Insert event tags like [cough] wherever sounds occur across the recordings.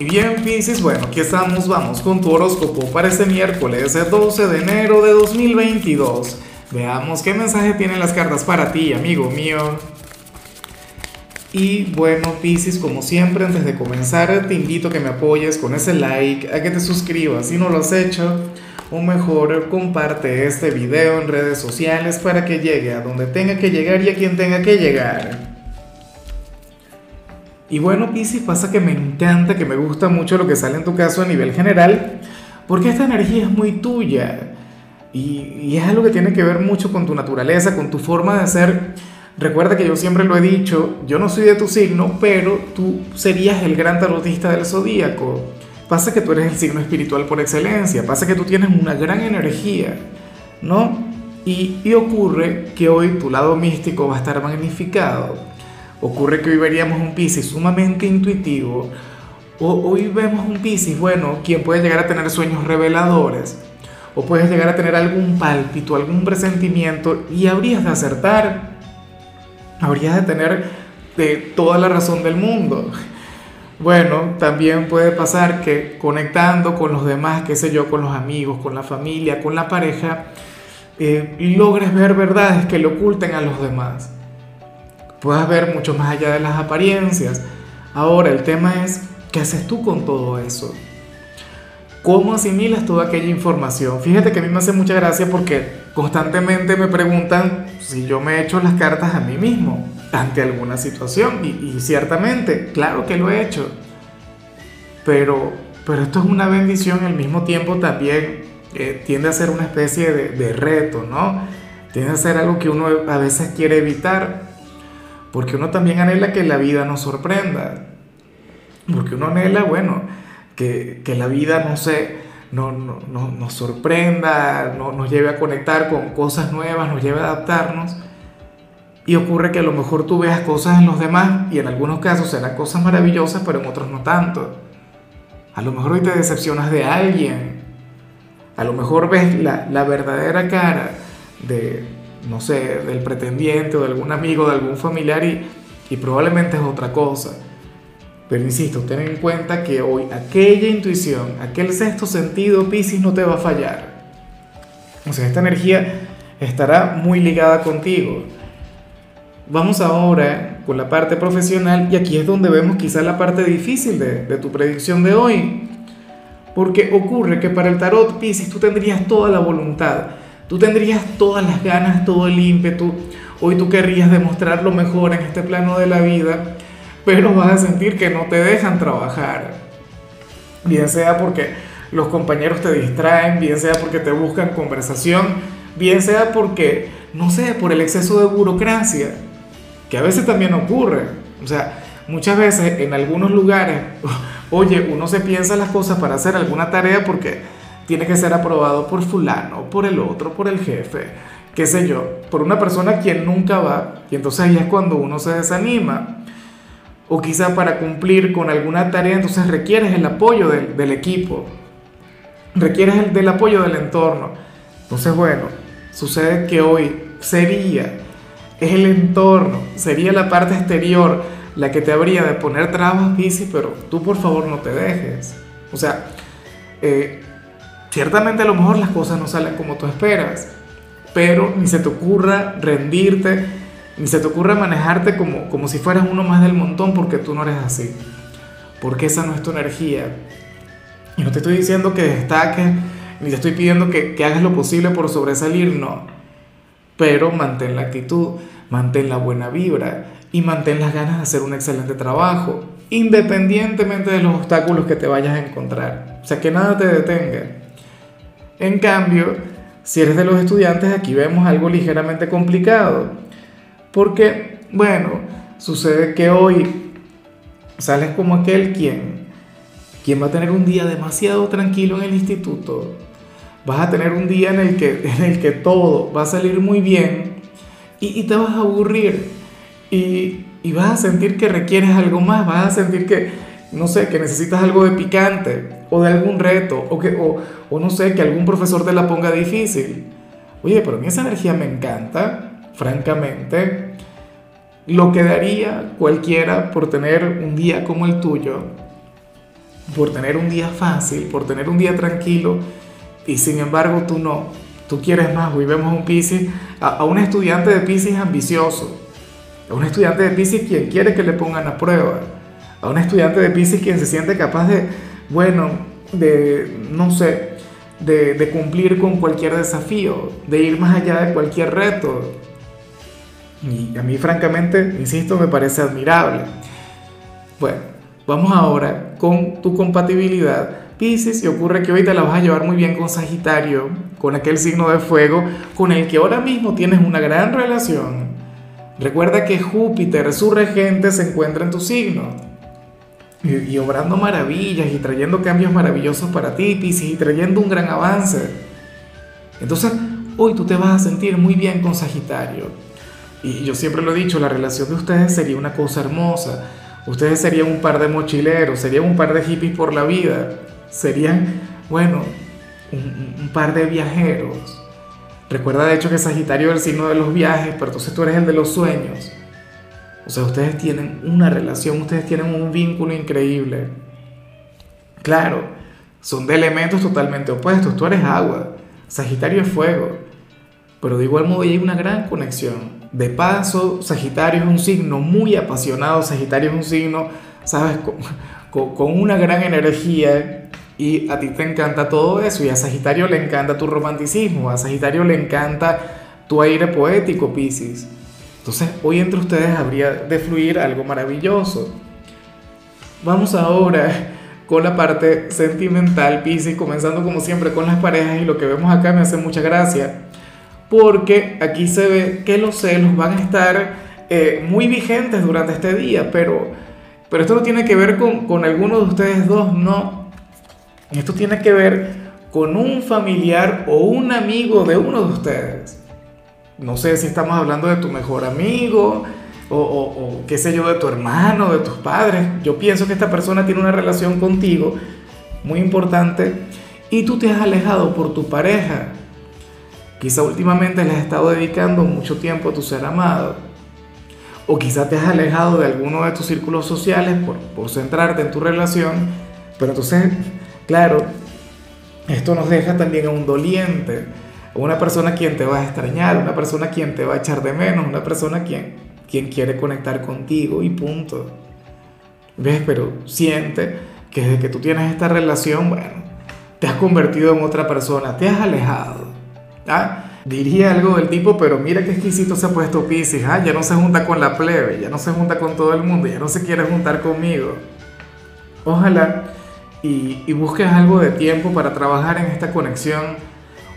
Y bien, Pisces, bueno, aquí estamos, vamos con tu horóscopo para este miércoles, el 12 de enero de 2022. Veamos qué mensaje tienen las cartas para ti, amigo mío. Y bueno, Pisces, como siempre, antes de comenzar, te invito a que me apoyes con ese like, a que te suscribas si no lo has hecho, o mejor, comparte este video en redes sociales para que llegue a donde tenga que llegar y a quien tenga que llegar. Y bueno, Piscis, pasa que me encanta, que me gusta mucho lo que sale en tu caso a nivel general, porque esta energía es muy tuya. Y, es algo que tiene que ver mucho con tu naturaleza, con tu forma de ser. Recuerda que yo siempre lo he dicho, yo no soy de tu signo, pero tú serías el gran tarotista del zodíaco. Pasa que tú eres el signo espiritual por excelencia, pasa que tú tienes una gran energía, ¿no? Y ocurre que hoy tu lado místico va a estar magnificado Ocurre que hoy veríamos un Piscis sumamente intuitivo. O, hoy vemos un Piscis, bueno, quien puede llegar a tener sueños reveladores. O puedes llegar a tener algún pálpito, algún presentimiento y habrías de acertar. Habrías de tener de toda la razón del mundo. Bueno, también puede pasar que conectando con los demás, qué sé yo, con los amigos, con la familia, con la pareja, eh, logres ver verdades que le oculten a los demás puedas ver mucho más allá de las apariencias. Ahora, el tema es, ¿qué haces tú con todo eso? ¿Cómo asimilas toda aquella información? Fíjate que a mí me hace mucha gracia porque constantemente me preguntan si yo me he hecho las cartas a mí mismo ante alguna situación. Y, ciertamente, claro que lo he hecho. Pero, pero esto es una bendición al mismo tiempo también eh, tiende a ser una especie de, de reto, ¿no? Tiende a ser algo que uno a veces quiere evitar porque uno también anhela que la vida nos sorprenda. Porque uno anhela, bueno, que, la vida, no sé, no, nos sorprenda, no, nos lleve a conectar con cosas nuevas, nos lleve a adaptarnos. Y ocurre que a lo mejor tú veas cosas en los demás y en algunos casos serán cosas maravillosas, pero en otros no tanto. A lo mejor hoy te decepcionas de alguien. A lo mejor ves la, la verdadera cara de, no sé, del pretendiente o de algún amigo, de algún familiar y, probablemente es otra cosa. Pero insisto, ten en cuenta que hoy aquella intuición, aquel sexto sentido, Piscis, no te va a fallar. O sea, esta energía estará muy ligada contigo. Vamos ahora con la parte profesional y aquí es donde vemos quizá la parte difícil de, de tu predicción de hoy. Porque ocurre que para el tarot Piscis tú tendrías toda la voluntad, Tú tendrías todas las ganas, todo el ímpetu. Hoy tú querrías demostrar lo mejor en este plano de la vida, pero vas a sentir que no te dejan trabajar. Bien sea porque los compañeros te distraen, bien sea porque te buscan conversación, bien sea porque, no sé, por el exceso de burocracia, que a veces también ocurre. O sea, muchas veces en algunos lugares, [laughs] oye, uno se piensa las cosas para hacer alguna tarea porque tiene que ser aprobado por fulano, por el otro, por el jefe, qué sé yo, por una persona quien nunca va, y entonces ahí es cuando uno se desanima. O quizá para cumplir con alguna tarea, entonces requieres el apoyo del, del equipo, requieres el, del apoyo del entorno. Entonces, bueno, sucede que hoy sería el entorno, sería la parte exterior la que te habría de poner trabas, bici, pero tú por favor no te dejes. O sea, eh, Ciertamente a lo mejor las cosas no salen como tú esperas, pero ni se te ocurra rendirte, ni se te ocurra manejarte como, como si fueras uno más del montón porque tú no eres así, porque esa no es tu energía. Y no te estoy diciendo que destaques, ni te estoy pidiendo que, que hagas lo posible por sobresalir, no. Pero mantén la actitud, mantén la buena vibra y mantén las ganas de hacer un excelente trabajo, independientemente de los obstáculos que te vayas a encontrar. O sea, que nada te detenga. En cambio, si eres de los estudiantes, aquí vemos algo ligeramente complicado. Porque, bueno, sucede que hoy sales como aquel quien, quien va a tener un día demasiado tranquilo en el instituto. Vas a tener un día en el que, [laughs] en el que todo va a salir muy bien y, te vas a aburrir y, y vas a sentir que requieres algo más, vas a sentir que, no sé, que necesitas algo de picante o de algún reto o, que, o, no sé, que algún profesor te la ponga difícil. Oye, pero a mí esa energía me encanta, francamente. Lo que daría cualquiera por tener un día como el tuyo. por tener un día fácil, por tener un día tranquilo, y sin embargo tú no, tú quieres más. Hoy vemos un Pisces, a, un estudiante de Pisces ambicioso, a un estudiante de Pisces quien quiere que le pongan a prueba, a un estudiante de Pisces quien se siente capaz de, bueno, de, no sé, de, cumplir con cualquier desafío, de ir más allá de cualquier reto. Y a mí francamente, insisto, me parece admirable. Bueno, vamos ahora con tu compatibilidad Pisces y ocurre que hoy te la vas a llevar muy bien con Sagitario, con aquel signo de fuego con el que ahora mismo tienes una gran relación. Recuerda que Júpiter, su regente, se encuentra en tu signo y, obrando maravillas y trayendo cambios maravillosos para ti, Pisces, y trayendo un gran avance. Entonces, hoy tú te vas a sentir muy bien con Sagitario. Y yo siempre lo he dicho, la relación de ustedes sería una cosa hermosa. Ustedes serían un par de mochileros, serían un par de hippies por la vida serían, bueno, un, par de viajeros. Recuerda de hecho que Sagitario es el signo de los viajes, pero entonces tú eres el de los sueños. O sea, ustedes tienen una relación, ustedes tienen un vínculo increíble. Claro, son de elementos totalmente opuestos. Tú eres agua, Sagitario es fuego. Pero de igual modo hay una gran conexión. De paso, Sagitario es un signo muy apasionado, Sagitario es un signo, ¿sabes? Con, una gran energía y a ti te encanta todo eso y a Sagitario le encanta tu romanticismo, a Sagitario le encanta tu aire poético, Piscis. Entonces, hoy entre ustedes habría de fluir algo maravilloso. Vamos ahora con la parte sentimental, Piscis, comenzando como siempre con las parejas y lo que vemos acá me hace mucha gracia, porque aquí se ve que los celos van a estar eh, muy vigentes durante este día, pero, pero esto no tiene que ver con, con alguno de ustedes dos, no esto tiene que ver con un familiar o un amigo de uno de ustedes. No sé si estamos hablando de tu mejor amigo o, qué sé yo, de tu hermano, de tus padres. Yo pienso que esta persona tiene una relación contigo muy importante y tú te has alejado por tu pareja. Quizá últimamente le has estado dedicando mucho tiempo a tu ser amado. O quizá te has alejado de alguno de tus círculos sociales por, por centrarte en tu relación. Pero entonces Claro, esto nos deja también a un doliente, una persona quien te va a extrañar, una persona quien te va a echar de menos, una persona quien, quien quiere conectar contigo y punto. ¿Ves? Pero siente que desde que tú tienes esta relación, bueno, te has convertido en otra persona, te has alejado. ¿ah? Diría algo del tipo, pero mira qué exquisito se ha puesto Pisces, ¿ah? ya no se junta con la plebe, ya no se junta con todo el mundo, ya no se quiere juntar conmigo. Ojalá y, busques algo de tiempo para trabajar en esta conexión,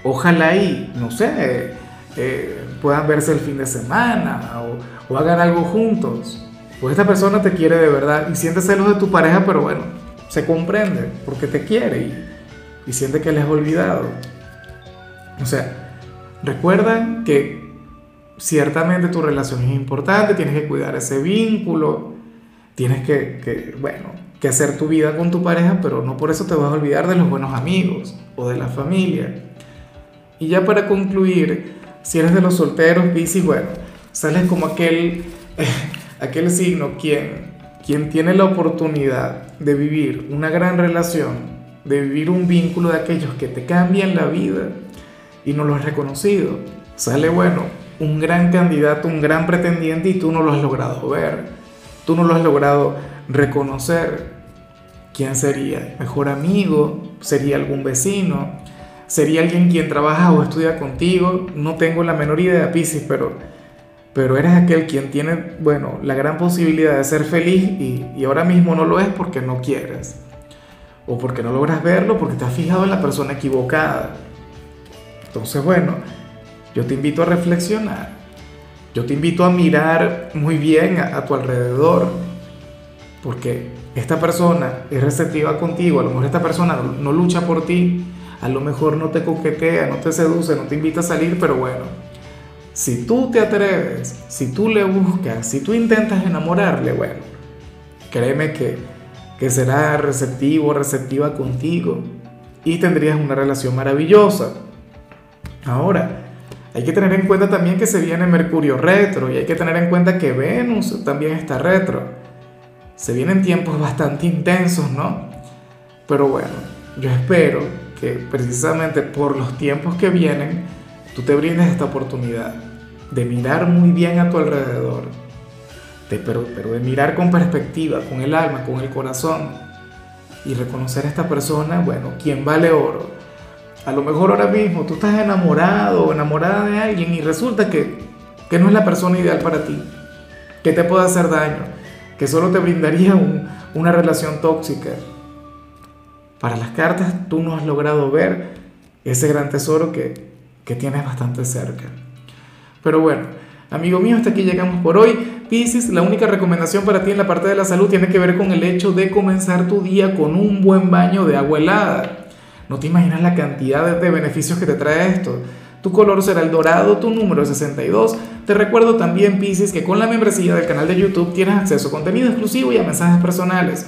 ojalá y, no sé, eh, puedan verse el fin de semana o, hagan algo juntos. O esta persona te quiere de verdad y siente celos de tu pareja, pero bueno, se comprende porque te quiere y, y siente que le has olvidado. O sea, recuerda que ciertamente tu relación es importante, tienes que cuidar ese vínculo, tienes que, que bueno, que hacer tu vida con tu pareja, pero no por eso te vas a olvidar de los buenos amigos o de la familia. Y ya para concluir, si eres de los solteros, Piscis, bueno, sales como aquel, [laughs] aquel signo quien, quien tiene la oportunidad de vivir una gran relación, de vivir un vínculo de aquellos que te cambian la vida y no lo has reconocido. Sale, bueno, un gran candidato, un gran pretendiente y tú no lo has logrado ver, tú no lo has logrado reconocer. ¿Quién sería? ¿Mejor amigo? ¿Sería algún vecino? ¿Sería alguien quien trabaja o estudia contigo? No tengo la menor idea, Pisces, pero, pero eres aquel quien tiene, bueno, la gran posibilidad de ser feliz y, y ahora mismo no lo es porque no quieres. O porque no logras verlo, porque te has fijado en la persona equivocada. Entonces, bueno, yo te invito a reflexionar. Yo te invito a mirar muy bien a, a tu alrededor. Porque esta persona es receptiva contigo, a lo mejor esta persona no, lucha por ti, a lo mejor no te coquetea, no te seduce, no te invita a salir, pero bueno, si tú te atreves, si tú le buscas, si tú intentas enamorarle, bueno, créeme que, que será receptivo, receptiva contigo y tendrías una relación maravillosa. Ahora, hay que tener en cuenta también que se viene Mercurio retro y hay que tener en cuenta que Venus también está retro se vienen tiempos bastante intensos, ¿no? Pero bueno, yo espero que precisamente por los tiempos que vienen, tú te brindes esta oportunidad de mirar muy bien a tu alrededor, de, pero, pero de mirar con perspectiva, con el alma, con el corazón y reconocer a esta persona, bueno, quien vale oro. A lo mejor ahora mismo tú estás enamorado o enamorada de alguien y resulta que, que no es la persona ideal para ti, que te puede hacer daño, que solo te brindaría una relación tóxica. Para las cartas tú no has logrado ver ese gran tesoro que, que tienes bastante cerca. Pero bueno, amigo mío, hasta aquí llegamos por hoy. Piscis, la única recomendación para ti en la parte de la salud tiene que ver con el hecho de comenzar tu día con un buen baño de agua helada. No te imaginas la cantidad de beneficios que te trae esto. Tu color será el dorado, tu número es 62. Te recuerdo también, Piscis, que con la membresía del canal de YouTube tienes acceso a contenido exclusivo y a mensajes personales.